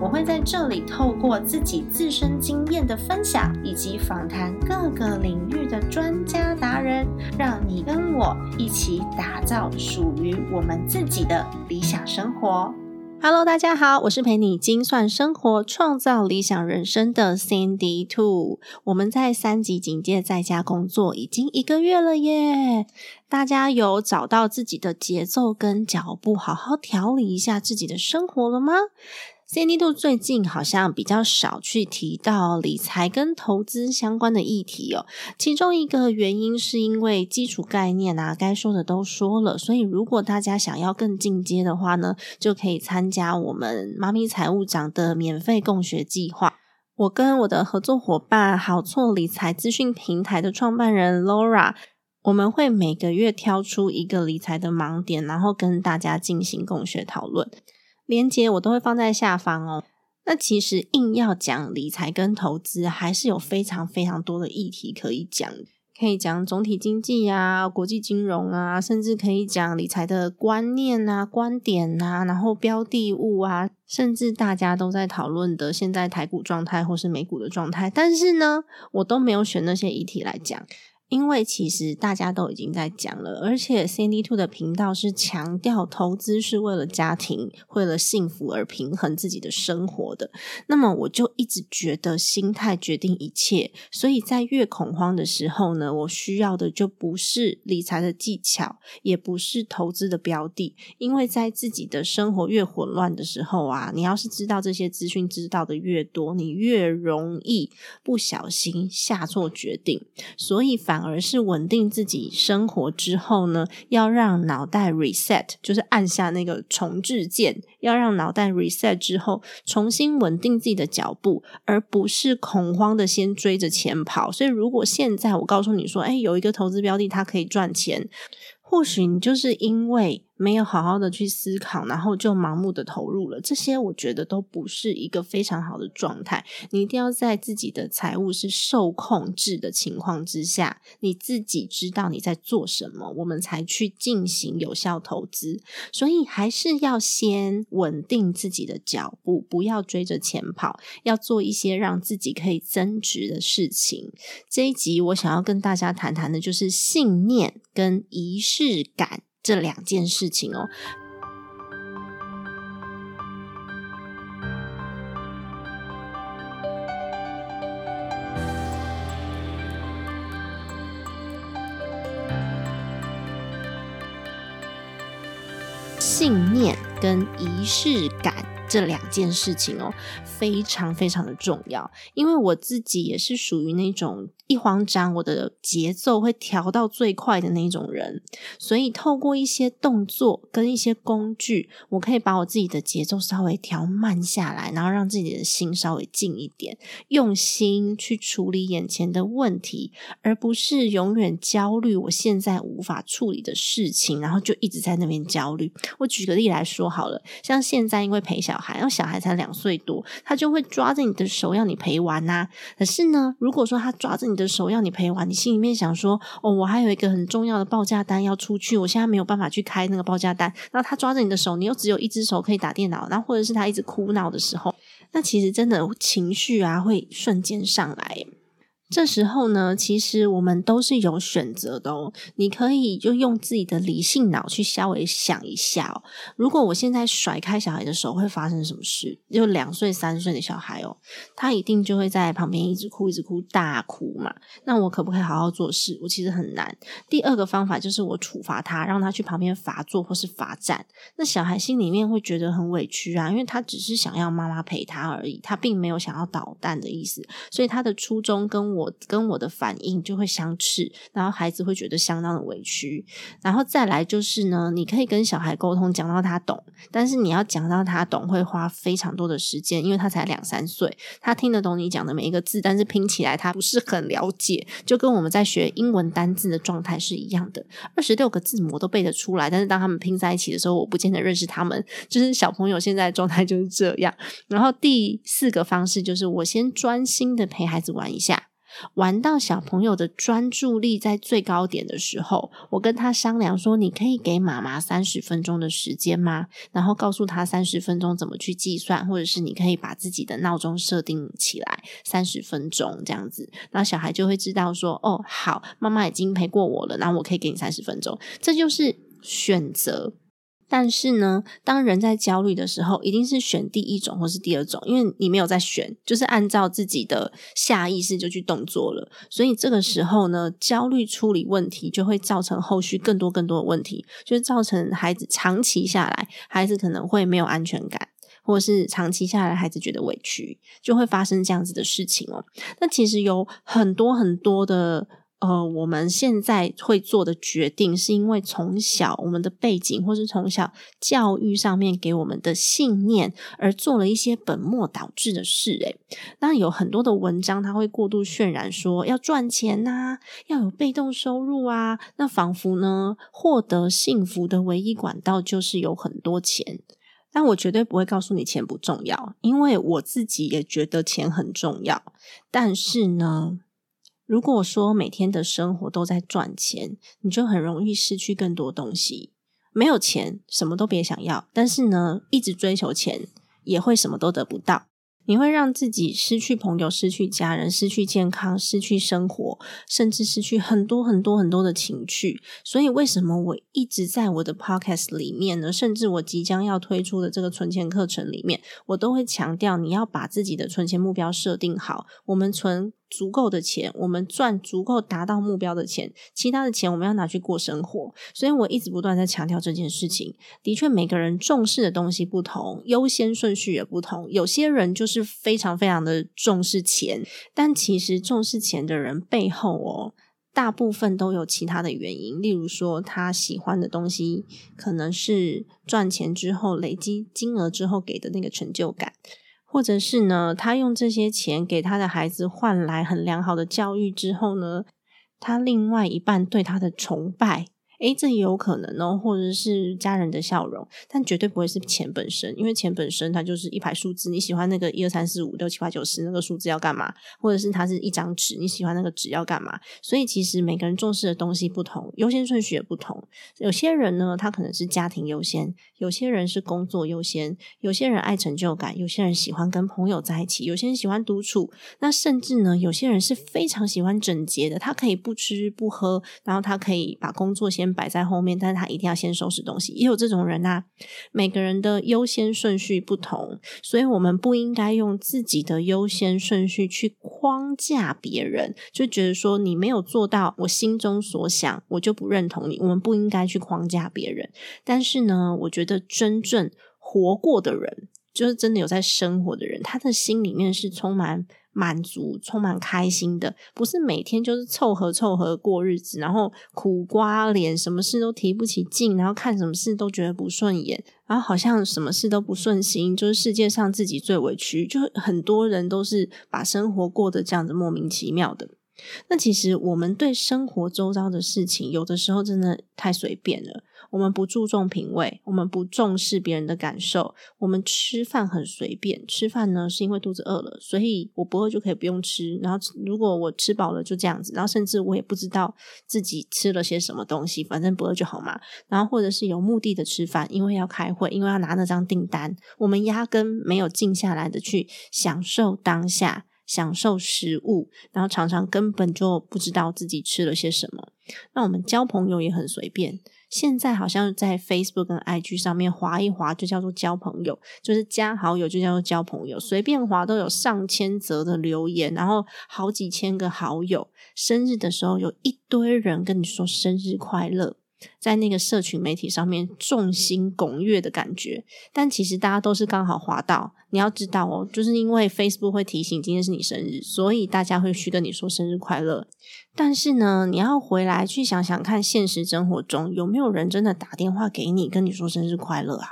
我会在这里透过自己自身经验的分享，以及访谈各个领域的专家达人，让你跟我一起打造属于我们自己的理想生活。Hello，大家好，我是陪你精算生活、创造理想人生的 Cindy Two。我们在三级警戒在家工作已经一个月了耶，大家有找到自己的节奏跟脚步，好好调理一下自己的生活了吗？Cindy 度最近好像比较少去提到理财跟投资相关的议题哦。其中一个原因是因为基础概念啊，该说的都说了。所以如果大家想要更进阶的话呢，就可以参加我们妈咪财务长的免费共学计划。我跟我的合作伙伴好错理财资讯平台的创办人 Laura，我们会每个月挑出一个理财的盲点，然后跟大家进行共学讨论。连接我都会放在下方哦。那其实硬要讲理财跟投资，还是有非常非常多的议题可以讲，可以讲总体经济啊、国际金融啊，甚至可以讲理财的观念啊、观点啊，然后标的物啊，甚至大家都在讨论的现在台股状态或是美股的状态。但是呢，我都没有选那些议题来讲。因为其实大家都已经在讲了，而且 Cindy Two 的频道是强调投资是为了家庭、为了幸福而平衡自己的生活的。那么我就一直觉得心态决定一切，所以在越恐慌的时候呢，我需要的就不是理财的技巧，也不是投资的标的，因为在自己的生活越混乱的时候啊，你要是知道这些资讯知道的越多，你越容易不小心下错决定，所以反。而是稳定自己生活之后呢，要让脑袋 reset，就是按下那个重置键，要让脑袋 reset 之后，重新稳定自己的脚步，而不是恐慌的先追着钱跑。所以，如果现在我告诉你说，哎，有一个投资标的，它可以赚钱，或许你就是因为。没有好好的去思考，然后就盲目的投入了，这些我觉得都不是一个非常好的状态。你一定要在自己的财务是受控制的情况之下，你自己知道你在做什么，我们才去进行有效投资。所以还是要先稳定自己的脚步，不要追着钱跑，要做一些让自己可以增值的事情。这一集我想要跟大家谈谈的就是信念跟仪式感。这两件事情哦，信念跟仪式感。这两件事情哦，非常非常的重要，因为我自己也是属于那种一慌张，我的节奏会调到最快的那种人，所以透过一些动作跟一些工具，我可以把我自己的节奏稍微调慢下来，然后让自己的心稍微静一点，用心去处理眼前的问题，而不是永远焦虑我现在无法处理的事情，然后就一直在那边焦虑。我举个例来说好了，像现在因为陪小。然后小孩才两岁多，他就会抓着你的手要你陪玩呐。可是呢，如果说他抓着你的手要你陪玩，你心里面想说：“哦，我还有一个很重要的报价单要出去，我现在没有办法去开那个报价单。”然后他抓着你的手，你又只有一只手可以打电脑，然后或者是他一直哭闹的时候，那其实真的情绪啊会瞬间上来。这时候呢，其实我们都是有选择的哦。你可以就用自己的理性脑去稍微想一下哦。如果我现在甩开小孩的手，会发生什么事？就两岁、三岁的小孩哦，他一定就会在旁边一直哭、一直哭、大哭嘛。那我可不可以好好做事？我其实很难。第二个方法就是我处罚他，让他去旁边罚坐或是罚站。那小孩心里面会觉得很委屈啊，因为他只是想要妈妈陪他而已，他并没有想要捣蛋的意思。所以他的初衷跟我。我跟我的反应就会相斥，然后孩子会觉得相当的委屈。然后再来就是呢，你可以跟小孩沟通，讲到他懂，但是你要讲到他懂，会花非常多的时间，因为他才两三岁，他听得懂你讲的每一个字，但是拼起来他不是很了解，就跟我们在学英文单字的状态是一样的。二十六个字母都背得出来，但是当他们拼在一起的时候，我不见得认识他们。就是小朋友现在状态就是这样。然后第四个方式就是，我先专心的陪孩子玩一下，玩到小朋友的专注力在最高点的时候，我跟他商量说：“你可以给妈妈三十分钟的时间吗？”然后告诉他三十分钟怎么去计算，或者是你可以把自己的闹钟设定起来三十分钟这样子，那小孩就会知道说：“哦，好，妈妈已经陪过我了，然后我可以给你三十分钟。”这就是选择。但是呢，当人在焦虑的时候，一定是选第一种或是第二种，因为你没有在选，就是按照自己的下意识就去动作了。所以这个时候呢，焦虑处理问题就会造成后续更多更多的问题，就是造成孩子长期下来，孩子可能会没有安全感，或是长期下来孩子觉得委屈，就会发生这样子的事情哦。那其实有很多很多的。呃，我们现在会做的决定，是因为从小我们的背景，或是从小教育上面给我们的信念，而做了一些本末倒置的事。诶，那有很多的文章，它会过度渲染说要赚钱呐，要有被动收入啊，那仿佛呢，获得幸福的唯一管道就是有很多钱。但我绝对不会告诉你钱不重要，因为我自己也觉得钱很重要。但是呢？如果说每天的生活都在赚钱，你就很容易失去更多东西。没有钱，什么都别想要。但是呢，一直追求钱，也会什么都得不到。你会让自己失去朋友、失去家人、失去健康、失去生活，甚至失去很多很多很多的情趣。所以，为什么我一直在我的 podcast 里面呢？甚至我即将要推出的这个存钱课程里面，我都会强调，你要把自己的存钱目标设定好。我们存。足够的钱，我们赚足够达到目标的钱，其他的钱我们要拿去过生活。所以我一直不断在强调这件事情。的确，每个人重视的东西不同，优先顺序也不同。有些人就是非常非常的重视钱，但其实重视钱的人背后哦，大部分都有其他的原因。例如说，他喜欢的东西可能是赚钱之后累积金额之后给的那个成就感。或者是呢，他用这些钱给他的孩子换来很良好的教育之后呢，他另外一半对他的崇拜。诶，这也有可能哦，或者是家人的笑容，但绝对不会是钱本身，因为钱本身它就是一排数字。你喜欢那个一二三四五六七八九十那个数字要干嘛？或者是它是一张纸，你喜欢那个纸要干嘛？所以其实每个人重视的东西不同，优先顺序也不同。有些人呢，他可能是家庭优先；有些人是工作优先；有些人爱成就感；有些人喜欢跟朋友在一起；有些人喜欢独处。那甚至呢，有些人是非常喜欢整洁的，他可以不吃不喝，然后他可以把工作先。摆在后面，但是他一定要先收拾东西。也有这种人呐，每个人的优先顺序不同，所以我们不应该用自己的优先顺序去框架别人，就觉得说你没有做到我心中所想，我就不认同你。我们不应该去框架别人。但是呢，我觉得真正活过的人，就是真的有在生活的人，他的心里面是充满。满足、充满开心的，不是每天就是凑合凑合过日子，然后苦瓜脸，什么事都提不起劲，然后看什么事都觉得不顺眼，然后好像什么事都不顺心，就是世界上自己最委屈。就很多人都是把生活过得这样子莫名其妙的。那其实我们对生活周遭的事情，有的时候真的太随便了。我们不注重品味，我们不重视别人的感受，我们吃饭很随便。吃饭呢，是因为肚子饿了，所以我不饿就可以不用吃。然后如果我吃饱了，就这样子。然后甚至我也不知道自己吃了些什么东西，反正不饿就好嘛。然后或者是有目的的吃饭，因为要开会，因为要拿那张订单，我们压根没有静下来的去享受当下。享受食物，然后常常根本就不知道自己吃了些什么。那我们交朋友也很随便，现在好像在 Facebook 跟 IG 上面划一划就叫做交朋友，就是加好友就叫做交朋友，随便划都有上千则的留言，然后好几千个好友。生日的时候有一堆人跟你说生日快乐。在那个社群媒体上面众星拱月的感觉。但其实大家都是刚好滑到。你要知道哦，就是因为 Facebook 会提醒今天是你生日，所以大家会去跟你说生日快乐。但是呢，你要回来去想想看，现实生活中有没有人真的打电话给你跟你说生日快乐啊？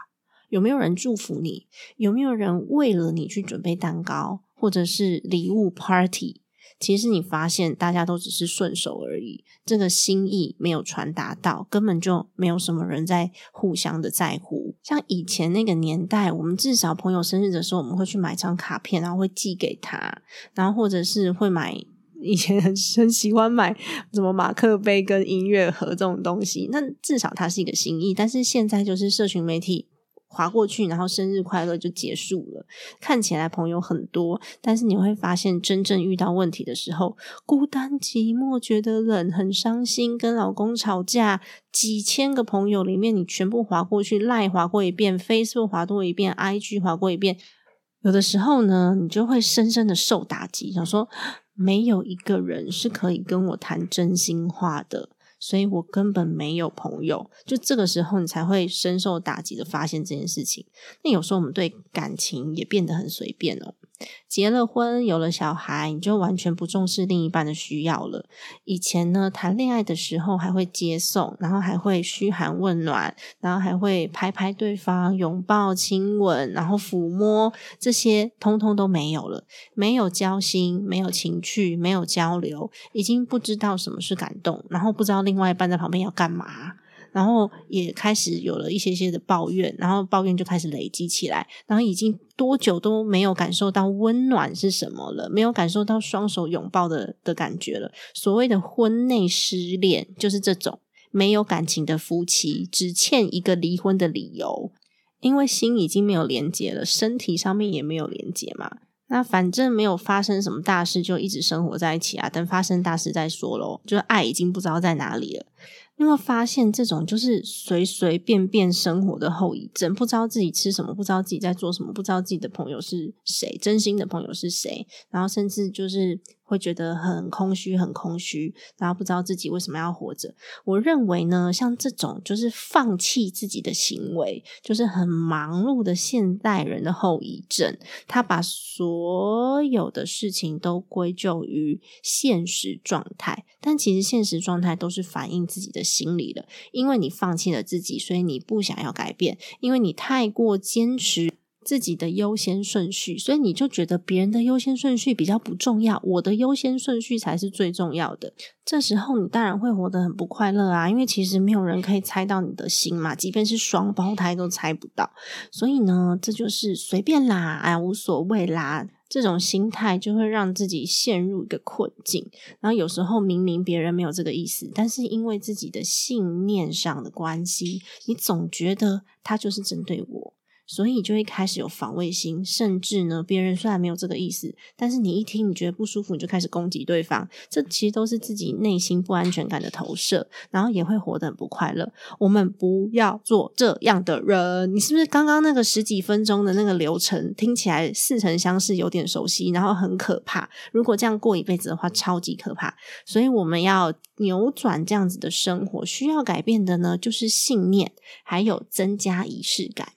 有没有人祝福你？有没有人为了你去准备蛋糕或者是礼物 Party？其实你发现大家都只是顺手而已，这个心意没有传达到，根本就没有什么人在互相的在乎。像以前那个年代，我们至少朋友生日的时候，我们会去买张卡片，然后会寄给他，然后或者是会买以前很很喜欢买什么马克杯跟音乐盒这种东西，那至少它是一个心意。但是现在就是社群媒体。划过去，然后生日快乐就结束了。看起来朋友很多，但是你会发现，真正遇到问题的时候，孤单寂寞，觉得冷，很伤心，跟老公吵架，几千个朋友里面，你全部划过去，赖划过一遍，Facebook 划过一遍，IG 划过一遍，有的时候呢，你就会深深的受打击，想说，没有一个人是可以跟我谈真心话的。所以我根本没有朋友，就这个时候你才会深受打击的发现这件事情。那有时候我们对感情也变得很随便哦。结了婚，有了小孩，你就完全不重视另一半的需要了。以前呢，谈恋爱的时候还会接送，然后还会嘘寒问暖，然后还会拍拍对方，拥抱、亲吻，然后抚摸，这些通通都没有了。没有交心，没有情趣，没有交流，已经不知道什么是感动，然后不知道另外一半在旁边要干嘛。然后也开始有了一些些的抱怨，然后抱怨就开始累积起来，然后已经多久都没有感受到温暖是什么了，没有感受到双手拥抱的的感觉了。所谓的婚内失恋，就是这种没有感情的夫妻，只欠一个离婚的理由，因为心已经没有连接了，身体上面也没有连接嘛。那反正没有发生什么大事，就一直生活在一起啊，等发生大事再说咯，就是爱已经不知道在哪里了。有没有发现这种就是随随便便生活的后遗症？不知道自己吃什么，不知道自己在做什么，不知道自己的朋友是谁，真心的朋友是谁，然后甚至就是。会觉得很空虚，很空虚，然后不知道自己为什么要活着。我认为呢，像这种就是放弃自己的行为，就是很忙碌的现代人的后遗症。他把所有的事情都归咎于现实状态，但其实现实状态都是反映自己的心理的。因为你放弃了自己，所以你不想要改变，因为你太过坚持。自己的优先顺序，所以你就觉得别人的优先顺序比较不重要，我的优先顺序才是最重要的。这时候你当然会活得很不快乐啊，因为其实没有人可以猜到你的心嘛，即便是双胞胎都猜不到。所以呢，这就是随便啦，哎，无所谓啦，这种心态就会让自己陷入一个困境。然后有时候明明别人没有这个意思，但是因为自己的信念上的关系，你总觉得他就是针对我。所以你就会开始有防卫心，甚至呢，别人虽然没有这个意思，但是你一听你觉得不舒服，你就开始攻击对方。这其实都是自己内心不安全感的投射，然后也会活得很不快乐。我们不要做这样的人。你是不是刚刚那个十几分钟的那个流程听起来似曾相识，有点熟悉，然后很可怕？如果这样过一辈子的话，超级可怕。所以我们要扭转这样子的生活，需要改变的呢，就是信念，还有增加仪式感。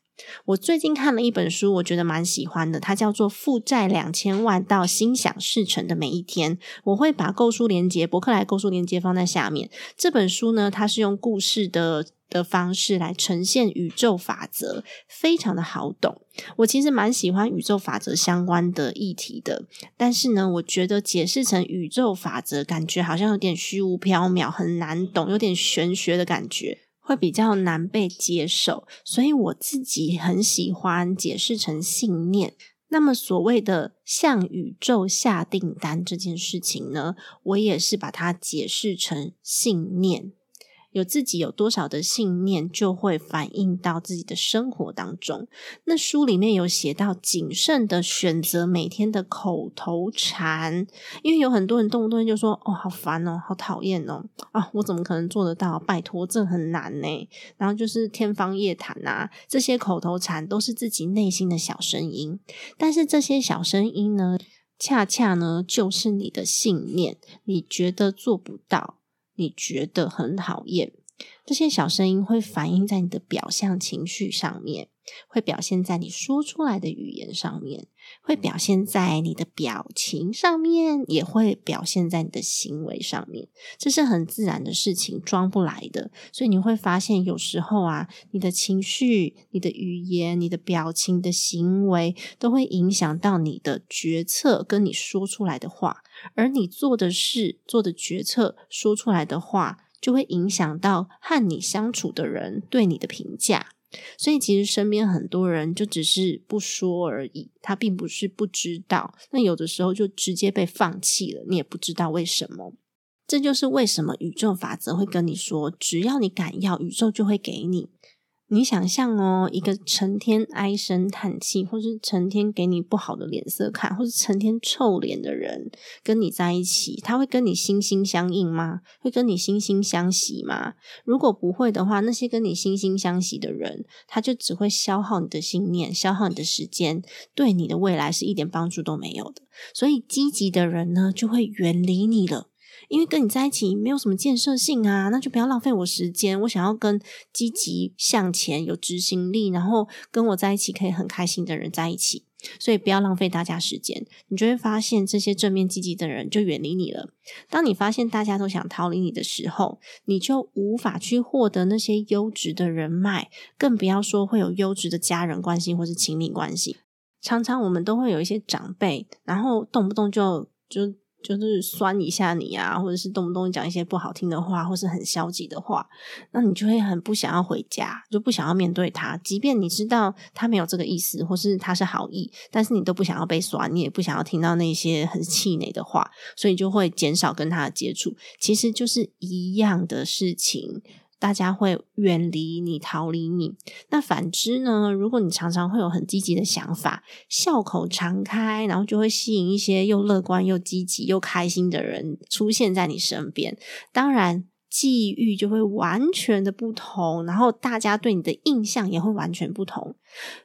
我最近看了一本书，我觉得蛮喜欢的，它叫做《负债两千万到心想事成的每一天》。我会把购书链接、博客来购书链接放在下面。这本书呢，它是用故事的的方式来呈现宇宙法则，非常的好懂。我其实蛮喜欢宇宙法则相关的议题的，但是呢，我觉得解释成宇宙法则，感觉好像有点虚无缥缈，很难懂，有点玄学的感觉。会比较难被接受，所以我自己很喜欢解释成信念。那么所谓的向宇宙下订单这件事情呢，我也是把它解释成信念。有自己有多少的信念，就会反映到自己的生活当中。那书里面有写到，谨慎的选择每天的口头禅，因为有很多人动不动就说：“哦，好烦哦，好讨厌哦，啊，我怎么可能做得到？拜托，这很难呢。”然后就是天方夜谭啊，这些口头禅都是自己内心的小声音。但是这些小声音呢，恰恰呢，就是你的信念，你觉得做不到。你觉得很讨厌，这些小声音会反映在你的表象情绪上面，会表现在你说出来的语言上面，会表现在你的表情上面，也会表现在你的行为上面。这是很自然的事情，装不来的。所以你会发现，有时候啊，你的情绪、你的语言、你的表情你的行为，都会影响到你的决策跟你说出来的话，而你做的事、做的决策、说出来的话。就会影响到和你相处的人对你的评价，所以其实身边很多人就只是不说而已，他并不是不知道，那有的时候就直接被放弃了，你也不知道为什么。这就是为什么宇宙法则会跟你说，只要你敢要，宇宙就会给你。你想象哦，一个成天唉声叹气，或是成天给你不好的脸色看，或是成天臭脸的人跟你在一起，他会跟你心心相印吗？会跟你心心相惜吗？如果不会的话，那些跟你心心相惜的人，他就只会消耗你的信念，消耗你的时间，对你的未来是一点帮助都没有的。所以积极的人呢，就会远离你了。因为跟你在一起没有什么建设性啊，那就不要浪费我时间。我想要跟积极向前、有执行力，然后跟我在一起可以很开心的人在一起。所以不要浪费大家时间，你就会发现这些正面积极的人就远离你了。当你发现大家都想逃离你的时候，你就无法去获得那些优质的人脉，更不要说会有优质的家人关系或是亲密关系。常常我们都会有一些长辈，然后动不动就就。就是酸一下你啊，或者是动不动讲一些不好听的话，或是很消极的话，那你就会很不想要回家，就不想要面对他。即便你知道他没有这个意思，或是他是好意，但是你都不想要被酸，你也不想要听到那些很气馁的话，所以就会减少跟他的接触。其实就是一样的事情。大家会远离你，逃离你。那反之呢？如果你常常会有很积极的想法，笑口常开，然后就会吸引一些又乐观又积极又开心的人出现在你身边。当然，际遇就会完全的不同，然后大家对你的印象也会完全不同。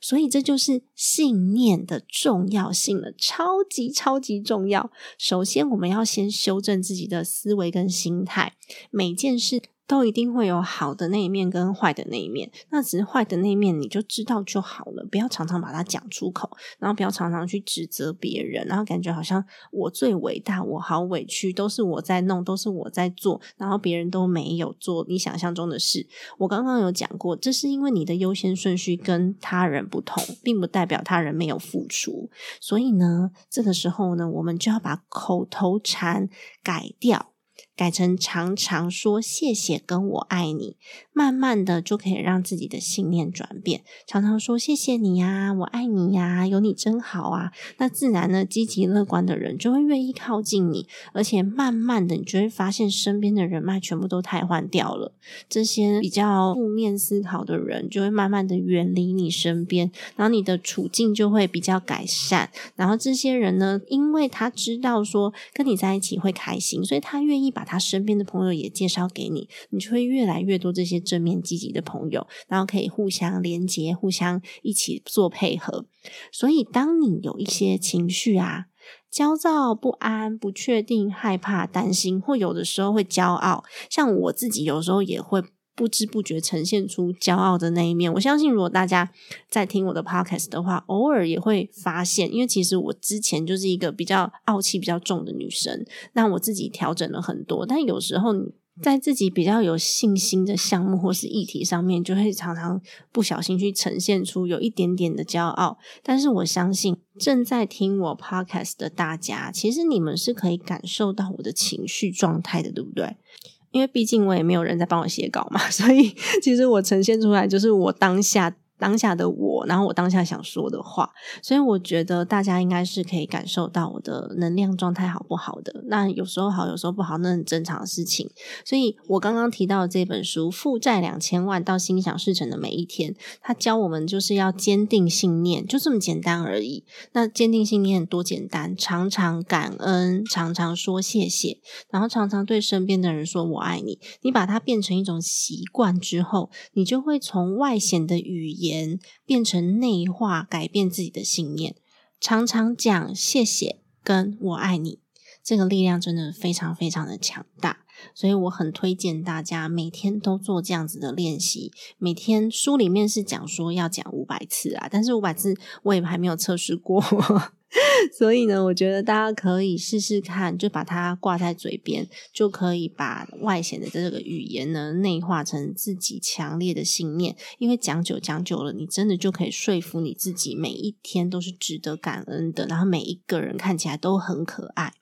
所以，这就是信念的重要性了，超级超级重要。首先，我们要先修正自己的思维跟心态，每件事。都一定会有好的那一面跟坏的那一面，那只是坏的那一面，你就知道就好了，不要常常把它讲出口，然后不要常常去指责别人，然后感觉好像我最伟大，我好委屈，都是我在弄，都是我在做，然后别人都没有做你想象中的事。我刚刚有讲过，这是因为你的优先顺序跟他人不同，并不代表他人没有付出。所以呢，这个时候呢，我们就要把口头禅改掉。改成常常说谢谢跟我爱你，慢慢的就可以让自己的信念转变。常常说谢谢你呀，我爱你呀，有你真好啊。那自然呢，积极乐观的人就会愿意靠近你，而且慢慢的，你就会发现身边的人脉全部都汰换掉了。这些比较负面思考的人就会慢慢的远离你身边，然后你的处境就会比较改善。然后这些人呢，因为他知道说跟你在一起会开心，所以他愿意把。他身边的朋友也介绍给你，你就会越来越多这些正面积极的朋友，然后可以互相连接，互相一起做配合。所以，当你有一些情绪啊，焦躁、不安、不确定、害怕、担心，或有的时候会骄傲，像我自己有时候也会。不知不觉呈现出骄傲的那一面。我相信，如果大家在听我的 podcast 的话，偶尔也会发现，因为其实我之前就是一个比较傲气比较重的女生。那我自己调整了很多，但有时候你在自己比较有信心的项目或是议题上面，就会常常不小心去呈现出有一点点的骄傲。但是我相信，正在听我 podcast 的大家，其实你们是可以感受到我的情绪状态的，对不对？因为毕竟我也没有人在帮我写稿嘛，所以其实我呈现出来就是我当下。当下的我，然后我当下想说的话，所以我觉得大家应该是可以感受到我的能量状态好不好的。那有时候好，有时候不好，那很正常的事情。所以我刚刚提到这本书《负债两千万到心想事成的每一天》，它教我们就是要坚定信念，就这么简单而已。那坚定信念多简单，常常感恩，常常说谢谢，然后常常对身边的人说我爱你。你把它变成一种习惯之后，你就会从外显的语言。变成内化，改变自己的信念，常常讲谢谢跟我爱你。这个力量真的非常非常的强大。所以我很推荐大家每天都做这样子的练习。每天书里面是讲说要讲五百次啊，但是五百次我也还没有测试过。所以呢，我觉得大家可以试试看，就把它挂在嘴边，就可以把外显的这个语言呢内化成自己强烈的信念。因为讲久讲久了，你真的就可以说服你自己，每一天都是值得感恩的，然后每一个人看起来都很可爱。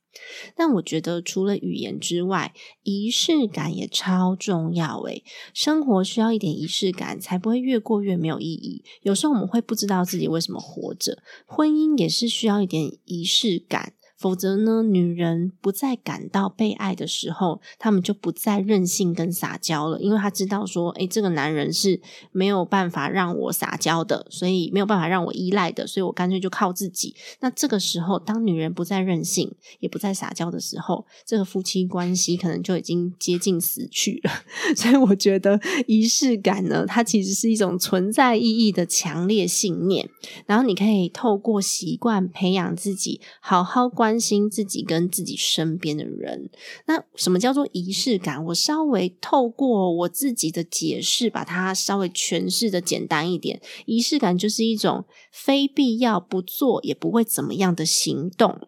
但我觉得，除了语言之外，仪式感也超重要。诶，生活需要一点仪式感，才不会越过越没有意义。有时候我们会不知道自己为什么活着，婚姻也是需要一点仪式感。否则呢，女人不再感到被爱的时候，他们就不再任性跟撒娇了，因为他知道说，诶，这个男人是没有办法让我撒娇的，所以没有办法让我依赖的，所以我干脆就靠自己。那这个时候，当女人不再任性，也不再撒娇的时候，这个夫妻关系可能就已经接近死去了。所以，我觉得仪式感呢，它其实是一种存在意义的强烈信念。然后，你可以透过习惯培养自己，好好关。关心自己跟自己身边的人，那什么叫做仪式感？我稍微透过我自己的解释，把它稍微诠释的简单一点。仪式感就是一种非必要不做也不会怎么样的行动。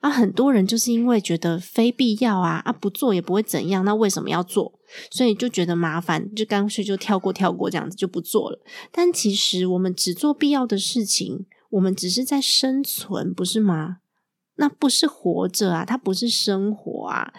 啊，很多人就是因为觉得非必要啊，啊不做也不会怎样，那为什么要做？所以就觉得麻烦，就干脆就跳过跳过这样子就不做了。但其实我们只做必要的事情，我们只是在生存，不是吗？那不是活着啊，它不是生活啊。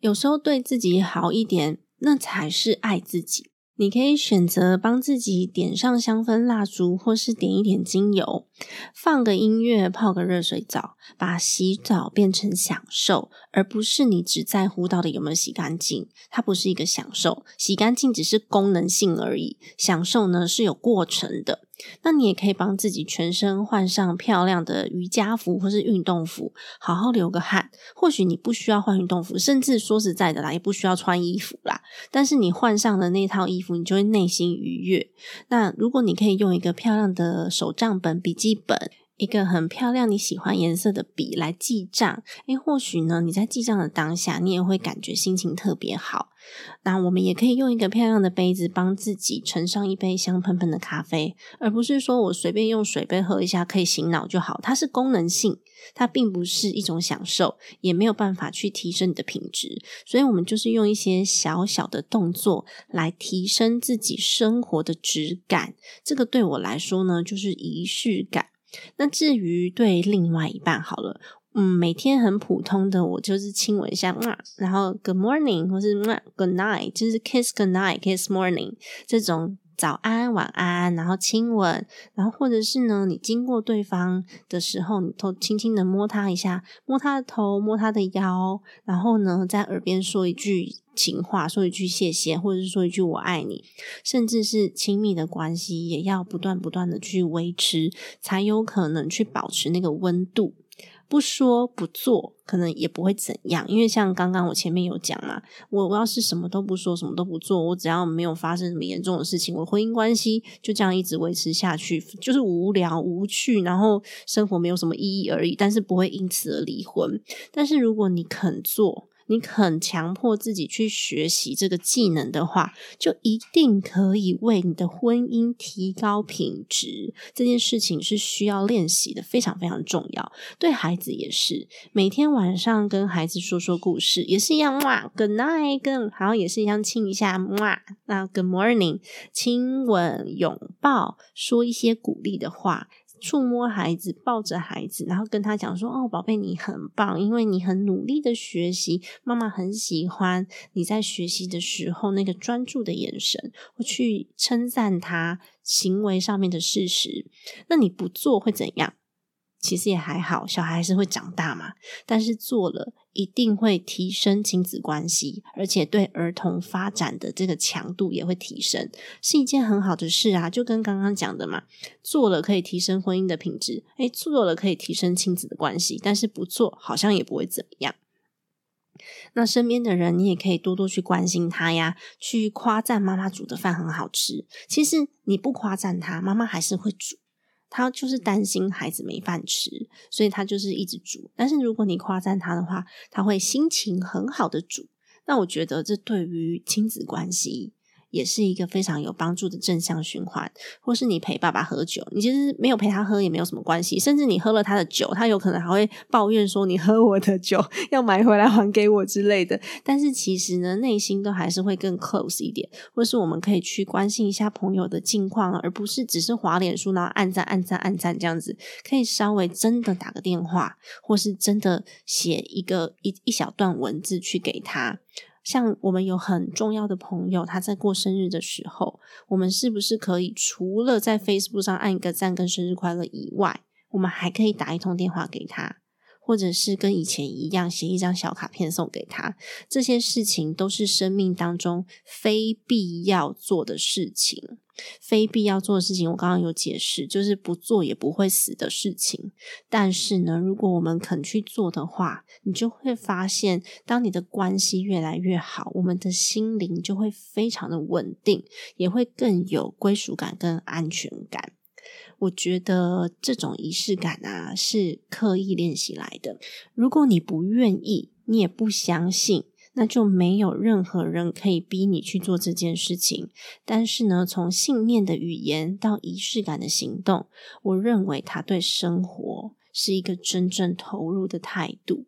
有时候对自己好一点，那才是爱自己。你可以选择帮自己点上香氛蜡烛，或是点一点精油，放个音乐，泡个热水澡，把洗澡变成享受，而不是你只在乎到底有没有洗干净。它不是一个享受，洗干净只是功能性而已，享受呢是有过程的。那你也可以帮自己全身换上漂亮的瑜伽服或是运动服，好好流个汗。或许你不需要换运动服，甚至说实在的啦，也不需要穿衣服啦。但是你换上了那套衣服，你就会内心愉悦。那如果你可以用一个漂亮的手账本、笔记本。一个很漂亮你喜欢颜色的笔来记账，诶，或许呢，你在记账的当下，你也会感觉心情特别好。那我们也可以用一个漂亮的杯子，帮自己盛上一杯香喷喷的咖啡，而不是说我随便用水杯喝一下可以醒脑就好。它是功能性，它并不是一种享受，也没有办法去提升你的品质。所以，我们就是用一些小小的动作来提升自己生活的质感。这个对我来说呢，就是仪式感。那至于对另外一半好了，嗯，每天很普通的，我就是亲吻一下，然后 Good morning，或是 Good night，就是 Kiss Good night，Kiss morning 这种早安、晚安，然后亲吻，然后或者是呢，你经过对方的时候，你头轻轻的摸他一下，摸他的头，摸他的腰，然后呢，在耳边说一句。情话说一句谢谢，或者是说一句我爱你，甚至是亲密的关系，也要不断不断的去维持，才有可能去保持那个温度。不说不做，可能也不会怎样。因为像刚刚我前面有讲嘛，我我要是什么都不说，什么都不做，我只要没有发生什么严重的事情，我婚姻关系就这样一直维持下去，就是无聊无趣，然后生活没有什么意义而已。但是不会因此而离婚。但是如果你肯做，你肯强迫自己去学习这个技能的话，就一定可以为你的婚姻提高品质。这件事情是需要练习的，非常非常重要。对孩子也是，每天晚上跟孩子说说故事，也是一样哇。Good night，跟好也是一样亲一下哇。那 Good morning，亲吻、拥抱，说一些鼓励的话。触摸孩子，抱着孩子，然后跟他讲说：“哦，宝贝，你很棒，因为你很努力的学习，妈妈很喜欢你在学习的时候那个专注的眼神。”我去称赞他行为上面的事实。那你不做会怎样？其实也还好，小孩还是会长大嘛。但是做了。一定会提升亲子关系，而且对儿童发展的这个强度也会提升，是一件很好的事啊！就跟刚刚讲的嘛，做了可以提升婚姻的品质，诶，做了可以提升亲子的关系，但是不做好像也不会怎么样。那身边的人，你也可以多多去关心他呀，去夸赞妈妈煮的饭很好吃。其实你不夸赞他，妈妈还是会煮。他就是担心孩子没饭吃，所以他就是一直煮。但是如果你夸赞他的话，他会心情很好的煮。那我觉得这对于亲子关系。也是一个非常有帮助的正向循环，或是你陪爸爸喝酒，你其实没有陪他喝也没有什么关系，甚至你喝了他的酒，他有可能还会抱怨说你喝我的酒要买回来还给我之类的。但是其实呢，内心都还是会更 close 一点，或是我们可以去关心一下朋友的近况，而不是只是滑脸书然后按赞按赞按赞这样子，可以稍微真的打个电话，或是真的写一个一一小段文字去给他。像我们有很重要的朋友，他在过生日的时候，我们是不是可以除了在 Facebook 上按一个赞跟生日快乐以外，我们还可以打一通电话给他，或者是跟以前一样写一张小卡片送给他？这些事情都是生命当中非必要做的事情。非必要做的事情，我刚刚有解释，就是不做也不会死的事情。但是呢，如果我们肯去做的话，你就会发现，当你的关系越来越好，我们的心灵就会非常的稳定，也会更有归属感跟安全感。我觉得这种仪式感啊，是刻意练习来的。如果你不愿意，你也不相信。那就没有任何人可以逼你去做这件事情。但是呢，从信念的语言到仪式感的行动，我认为他对生活是一个真正投入的态度。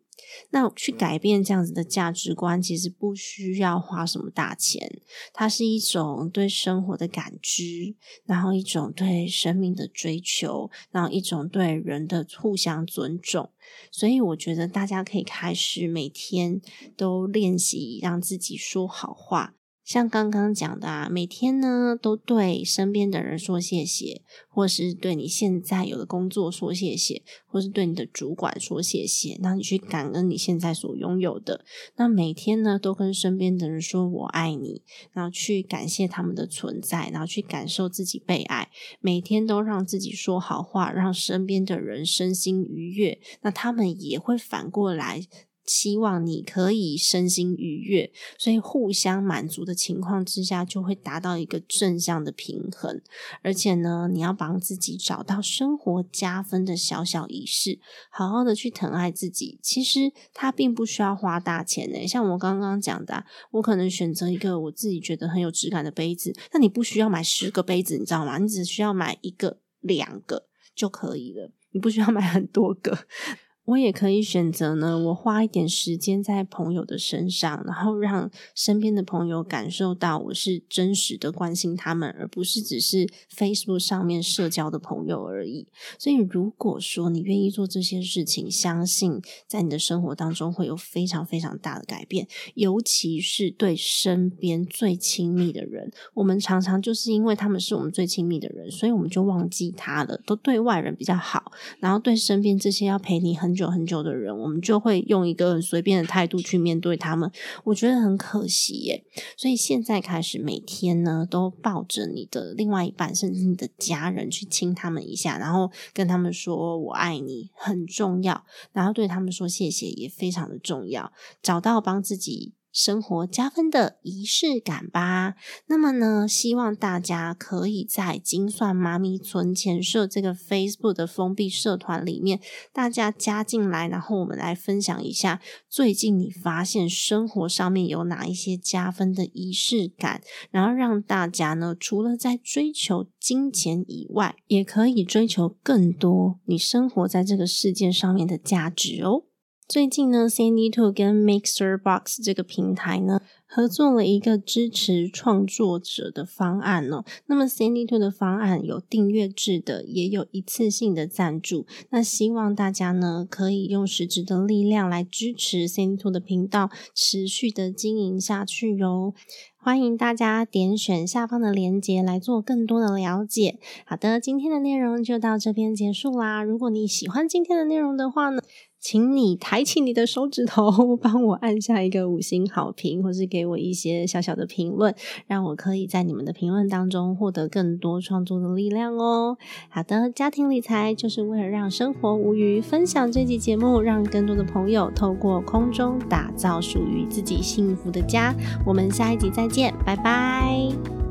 那去改变这样子的价值观，其实不需要花什么大钱，它是一种对生活的感知，然后一种对生命的追求，然后一种对人的互相尊重。所以我觉得大家可以开始每天都练习让自己说好话。像刚刚讲的啊，每天呢都对身边的人说谢谢，或是对你现在有的工作说谢谢，或是对你的主管说谢谢，那你去感恩你现在所拥有的。那每天呢都跟身边的人说我爱你，然后去感谢他们的存在，然后去感受自己被爱。每天都让自己说好话，让身边的人身心愉悦，那他们也会反过来。希望你可以身心愉悦，所以互相满足的情况之下，就会达到一个正向的平衡。而且呢，你要帮自己找到生活加分的小小仪式，好好的去疼爱自己。其实它并不需要花大钱呢。像我刚刚讲的，我可能选择一个我自己觉得很有质感的杯子，那你不需要买十个杯子，你知道吗？你只需要买一个、两个就可以了，你不需要买很多个。我也可以选择呢，我花一点时间在朋友的身上，然后让身边的朋友感受到我是真实的关心他们，而不是只是 Facebook 上面社交的朋友而已。所以，如果说你愿意做这些事情，相信在你的生活当中会有非常非常大的改变，尤其是对身边最亲密的人。我们常常就是因为他们是我们最亲密的人，所以我们就忘记他了，都对外人比较好，然后对身边这些要陪你很。久很久的人，我们就会用一个很随便的态度去面对他们，我觉得很可惜耶。所以现在开始，每天呢都抱着你的另外一半，甚至你的家人去亲他们一下，然后跟他们说“我爱你”很重要，然后对他们说谢谢也非常的重要，找到帮自己。生活加分的仪式感吧。那么呢，希望大家可以在精算妈咪存钱社这个 Facebook 的封闭社团里面，大家加进来，然后我们来分享一下最近你发现生活上面有哪一些加分的仪式感，然后让大家呢，除了在追求金钱以外，也可以追求更多你生活在这个世界上面的价值哦。最近呢，Sandy Two 跟 Mixer Box 这个平台呢合作了一个支持创作者的方案哦。那么 Sandy Two 的方案有订阅制的，也有一次性的赞助。那希望大家呢可以用实质的力量来支持 Sandy Two 的频道持续的经营下去哟。欢迎大家点选下方的链接来做更多的了解。好的，今天的内容就到这边结束啦。如果你喜欢今天的内容的话呢？请你抬起你的手指头，帮我按下一个五星好评，或是给我一些小小的评论，让我可以在你们的评论当中获得更多创作的力量哦。好的，家庭理财就是为了让生活无虞，分享这期节目，让更多的朋友透过空中打造属于自己幸福的家。我们下一集再见，拜拜。